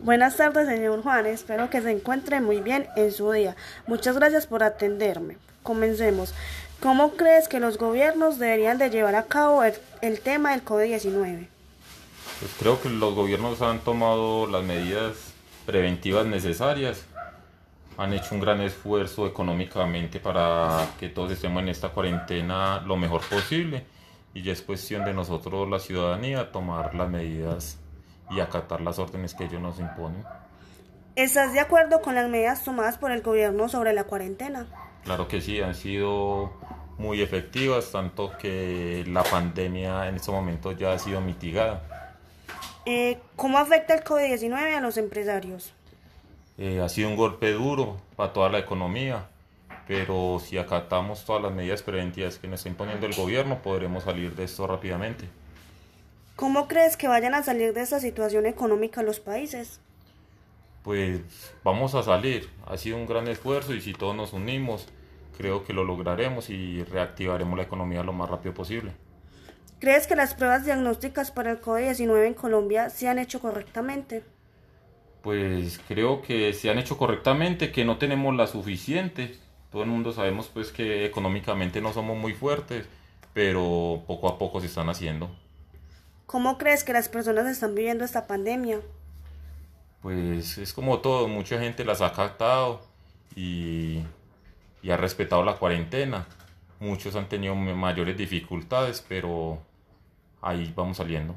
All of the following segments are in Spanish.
Buenas tardes, señor Juan. Espero que se encuentre muy bien en su día. Muchas gracias por atenderme. Comencemos. ¿Cómo crees que los gobiernos deberían de llevar a cabo el, el tema del COVID-19? Pues creo que los gobiernos han tomado las medidas preventivas necesarias, han hecho un gran esfuerzo económicamente para que todos estemos en esta cuarentena lo mejor posible y ya es cuestión de nosotros, la ciudadanía, tomar las medidas y acatar las órdenes que ellos nos imponen. ¿Estás de acuerdo con las medidas tomadas por el gobierno sobre la cuarentena? Claro que sí, han sido muy efectivas, tanto que la pandemia en estos momentos ya ha sido mitigada. Eh, ¿Cómo afecta el COVID-19 a los empresarios? Eh, ha sido un golpe duro para toda la economía, pero si acatamos todas las medidas preventivas que nos está imponiendo el gobierno, podremos salir de esto rápidamente. ¿Cómo crees que vayan a salir de esta situación económica los países? Pues vamos a salir. Ha sido un gran esfuerzo y si todos nos unimos, creo que lo lograremos y reactivaremos la economía lo más rápido posible. ¿Crees que las pruebas diagnósticas para el COVID-19 en Colombia se han hecho correctamente? Pues creo que se han hecho correctamente, que no tenemos la suficiente. Todo el mundo sabemos pues que económicamente no somos muy fuertes, pero poco a poco se están haciendo. ¿Cómo crees que las personas están viviendo esta pandemia? Pues es como todo, mucha gente las ha captado y, y ha respetado la cuarentena. Muchos han tenido mayores dificultades, pero ahí vamos saliendo.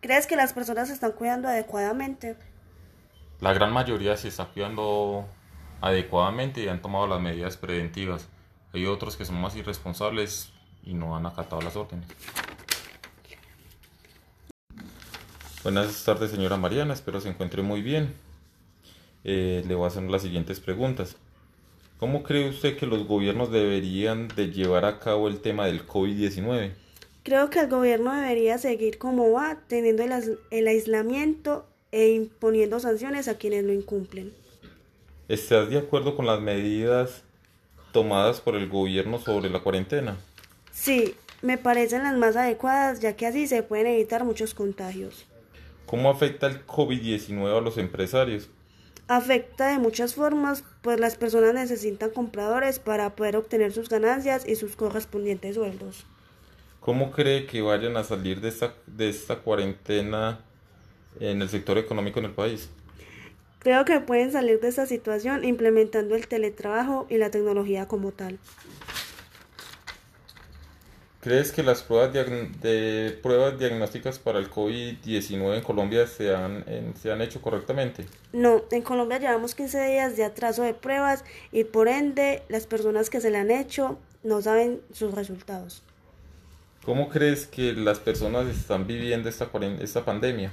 ¿Crees que las personas se están cuidando adecuadamente? La gran mayoría se está cuidando adecuadamente y han tomado las medidas preventivas. Hay otros que son más irresponsables y no han acatado las órdenes. Buenas tardes, señora Mariana. Espero se encuentre muy bien. Eh, le voy a hacer las siguientes preguntas. ¿Cómo cree usted que los gobiernos deberían de llevar a cabo el tema del COVID-19? Creo que el gobierno debería seguir como va, teniendo el, el aislamiento e imponiendo sanciones a quienes lo incumplen. ¿Estás de acuerdo con las medidas tomadas por el gobierno sobre la cuarentena? Sí, me parecen las más adecuadas, ya que así se pueden evitar muchos contagios. ¿Cómo afecta el COVID-19 a los empresarios? Afecta de muchas formas, pues las personas necesitan compradores para poder obtener sus ganancias y sus correspondientes sueldos. ¿Cómo cree que vayan a salir de esta, de esta cuarentena en el sector económico en el país? Creo que pueden salir de esta situación implementando el teletrabajo y la tecnología como tal. ¿Crees que las pruebas de pruebas diagnósticas para el COVID-19 en Colombia se han, en, se han hecho correctamente? No, en Colombia llevamos 15 días de atraso de pruebas y por ende las personas que se le han hecho no saben sus resultados. ¿Cómo crees que las personas están viviendo esta, esta pandemia?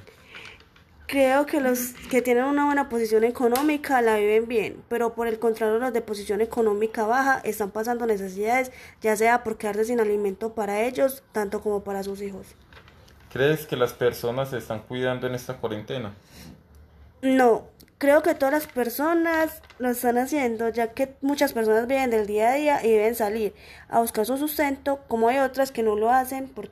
Creo que los que tienen una buena posición económica la viven bien, pero por el contrario los de posición económica baja están pasando necesidades, ya sea por quedarse sin alimento para ellos, tanto como para sus hijos. ¿Crees que las personas se están cuidando en esta cuarentena? No, creo que todas las personas lo están haciendo, ya que muchas personas viven del día a día y deben salir a buscar su sustento, como hay otras que no lo hacen por